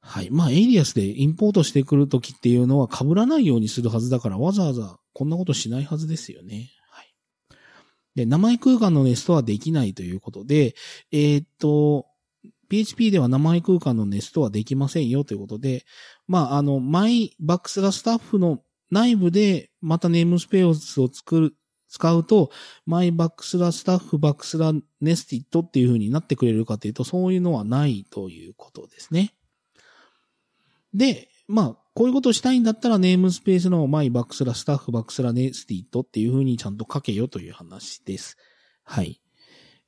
はい。まあ、エイリアスでインポートしてくるときっていうのは被らないようにするはずだから、わざわざこんなことしないはずですよね。はい。で、名前空間のネストはできないということで、えー、っと、PHP では名前空間のネストはできませんよということで、まあ、あの、 my バックスラ stuff の内部でまた namespace を作る、使うと、 my バックスラ stuff バックスラ nested っていう風になってくれるかというと、そういうのはないということですね。で、まあ、こういうことをしたいんだったら namespace の my バックスラ stuff バックスラ nested っていう風にちゃんと書けよという話です。はい。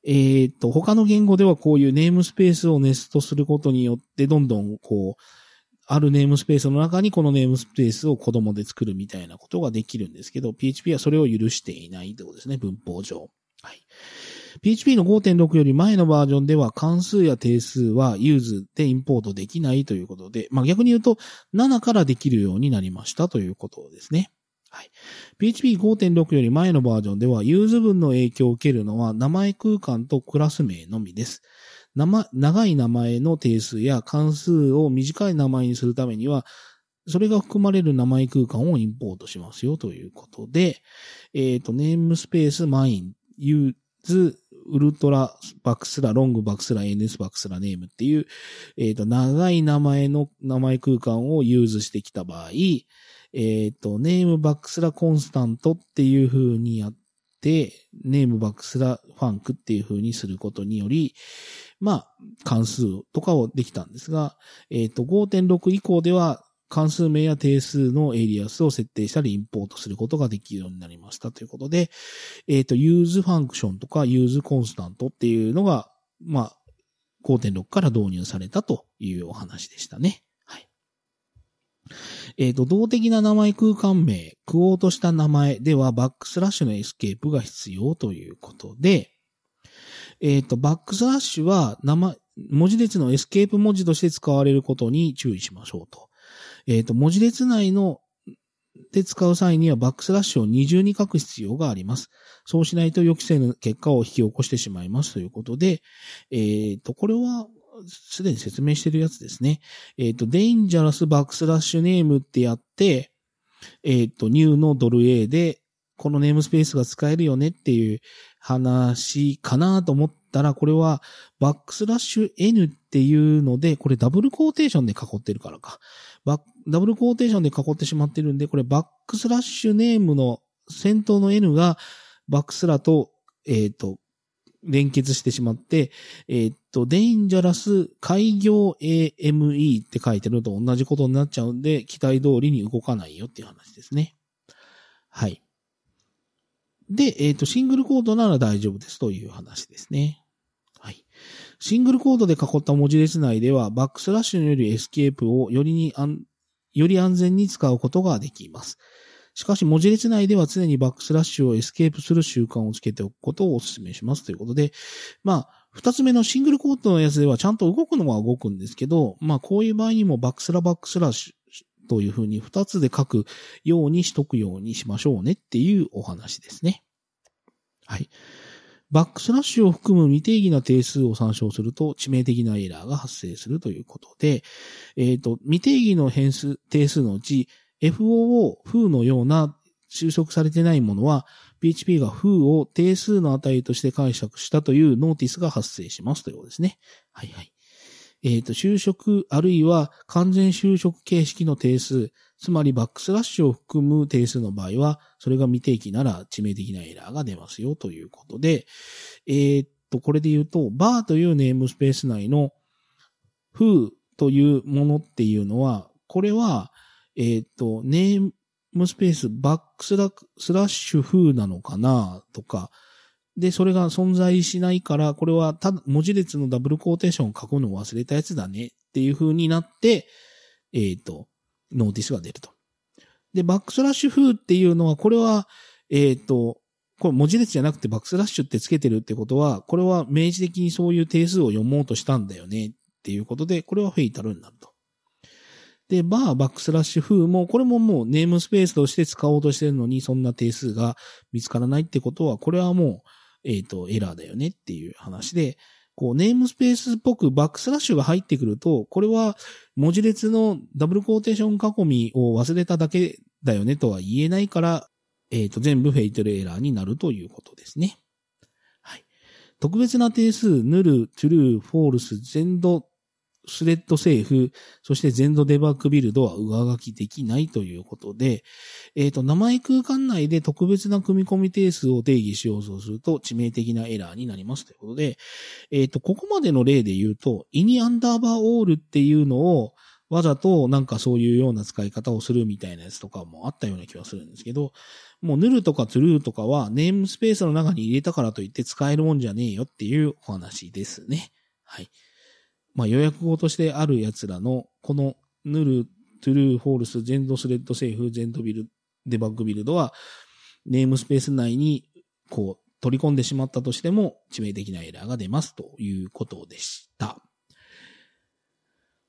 えっ、と、他の言語ではこういう namespace をネストすることによって、どんどんこう、あるネームスペースの中にこのネームスペースを子供で作るみたいなことができるんですけど、PHP はそれを許していないってことですね、文法上。はい。PHP の5.6より前のバージョンでは関数や定数は use でインポートできないということで、まあ逆に言うと7からできるようになりましたということですね。はい。PHP5.6 より前のバージョンでは、ユーズ文の影響を受けるのは名前空間とクラス名のみです。長い名前の定数や関数を短い名前にするためには、それが含まれる名前空間をインポートしますよということで、えっ、ー、と、ネームスペース、マイン、ユーズ、ウルトラ、バックスラ、ロングバックスラ、NS バックスラネームっていう、えっ、ー、と、長い名前の名前空間を use してきた場合、えっ、ー、と、 name バックスラ constant っていう風にやって、 name バックスラ func っていう風にすることにより、まあ、関数とかをできたんですが、えっ、ー、と、5.6以降では関数名や定数のエイリアスを設定したりインポートすることができるようになりましたということで、えっ、ー、と、use ファンクションとか use コンスタントっていうのが、まあ、5.6から導入されたというお話でしたね。はいえっ、ー、と、動的な名前空間名、クオートした名前ではバックスラッシュのエスケープが必要ということで、えっ、ー、と、バックスラッシュは名前、文字列のエスケープ文字として使われることに注意しましょうと。えっ、ー、と、文字列内ので使う際にはバックスラッシュを二重に書く必要があります。そうしないと予期せぬ結果を引き起こしてしまいますということで、えっ、ー、と、これはすでに説明してるやつですね。えっ、ー、と、dangerous backslash name ってやって、えっ、ー、と、new のドル A で、このネームスペースが使えるよねっていう話かなと思ったら、これはバックスラッシュ N っていうので、これダブルコーテーションで囲ってるからか。ダブルコーテーションで囲ってしまってるんで、これバックスラッシュネームの先頭の N がバックスラと、えっ、ー、と、連結してしまって、えー、っと、デンジャラス開業 AME って書いてるのと同じことになっちゃうんで、期待通りに動かないよっていう話ですね。はい。で、えー、っと、シングルコートなら大丈夫ですという話ですね。はい。シングルコートで囲った文字列内では、バックスラッシュによりエスケープをよりにより安全に使うことができます。しかし文字列内では常にバックスラッシュをエスケープする習慣をつけておくことをお勧めしますということで、まあ、二つ目のシングルコートのやつではちゃんと動くのは動くんですけど、まあこういう場合にもバックスラバックスラッシュというふうに二つで書くようにしとくようにしましょうねっていうお話ですね。はい。バックスラッシュを含む未定義な定数を参照すると致命的なエラーが発生するということで、えっ、ー、と、未定義の変数、定数のうち、FOO、風のような収束されてないものは、PHP が風を定数の値として解釈したというノーティスが発生しますということですね。はいはい。えっ、ー、と、就職あるいは完全就職形式の定数、つまりバックスラッシュを含む定数の場合は、それが未定期なら致命的なエラーが出ますよということで、えっ、と、これで言うと、バーというネームスペース内の風というものっていうのは、これは、えっ、ー、と、ネームスペース、バックスラスラッシュ風なのかなとか、で、それが存在しないから、これはただ文字列のダブルコーテーションを書くのを忘れたやつだねっていう風になって、えっ、ー、と、 notice が出ると。で、バックスラッシュ風っていうのは、これは、えっ、ー、と、これ文字列じゃなくてバックスラッシュってつけてるってことは、これは明示的にそういう定数を読もうとしたんだよねっていうことで、これは fatal になると。で、バーバックスラッシュ風も、これももう namespace として使おうとしてるのに、そんな定数が見つからないってことは、これはもう、えっ、ー、と、エラーだよねっていう話で、こう、 namespace っぽくバックスラッシュが入ってくると、これは文字列のダブルコーテーション囲みを忘れただけだよねとは言えないから、えっ、ー、と、全部 fatal エラーになるということですね。はい。特別な定数、 null、true、false、zend thread safe、そして zend debug build は上書きできないということで、えっ、ー、と、名前空間内で特別な組み込み定数を定義しようとすると致命的なエラーになりますということで、えっ、ー、と、ここまでの例で言うと、 ini アンダーバー all っていうのをわざとなんかそういうような使い方をするみたいなやつとかもあったような気はするんですけど、もう null とか true とかは namespace の中に入れたからといって使えるもんじゃねえよっていうお話ですね。はい。まあ予約語としてある奴らの、この null、true、false、zend thread safe、zend buil、debug build は、 namespace 内に、こう、取り込んでしまったとしても、致命的なエラーが出ますということでした。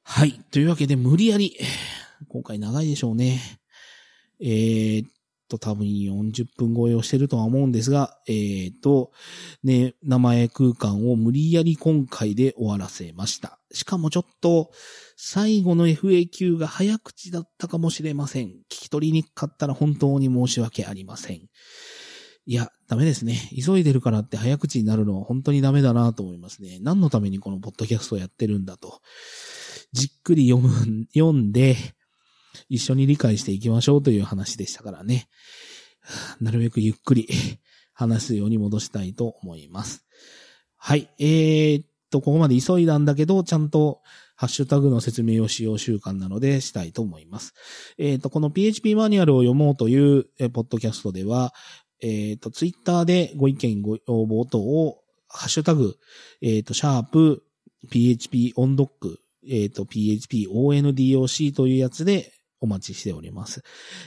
はい。というわけで、無理やり、今回長いでしょうね。えー、と多分40分超えをしてるとは思うんですが、えっ、ー、と、ね、名前空間を無理やり今回で終わらせました。しかもちょっと、最後の FAQ が早口だったかもしれません。聞き取りにくかったら本当に申し訳ありません。いや、ダメですね。急いでるからって早口になるのは本当にダメだなと思いますね。何のためにこのポッドキャストをやってるんだと。じっくり読む、読んで、一緒に理解していきましょうという話でしたからね。なるべくゆっくり話すように戻したいと思います。はい。えー、っと、ここまで急いだんだけど、ちゃんとハッシュタグの説明をしよう習慣なのでしたいと思います。えー、っと、この PHP マニュアルを読もうという、ポッドキャストでは、えー、っと、ツイッターでご意見ご要望等を、ハッシュタグ、えっと、シャープ PHP オンドック、えっと、PHP ONDOC というやつでお待ちしております。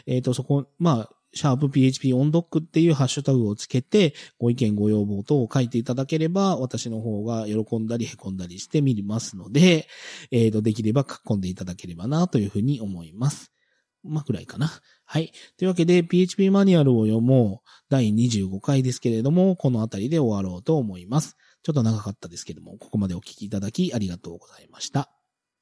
えっ、ー、と、そこ、まあ、シャープ PHP オンドックっていうハッシュタグをつけて、ご意見ご要望等を書いていただければ、私の方が喜んだり凹んだりしてみますので、えっ、ー、と、できれば書き込んでいただければなというふうに思います。まあ、くらいかな。はい。というわけで、PHP マニュアルを読もう第25回ですけれども、このあたりで終わろうと思います。ちょっと長かったですけども、ここまでお聞きいただきありがとうございました。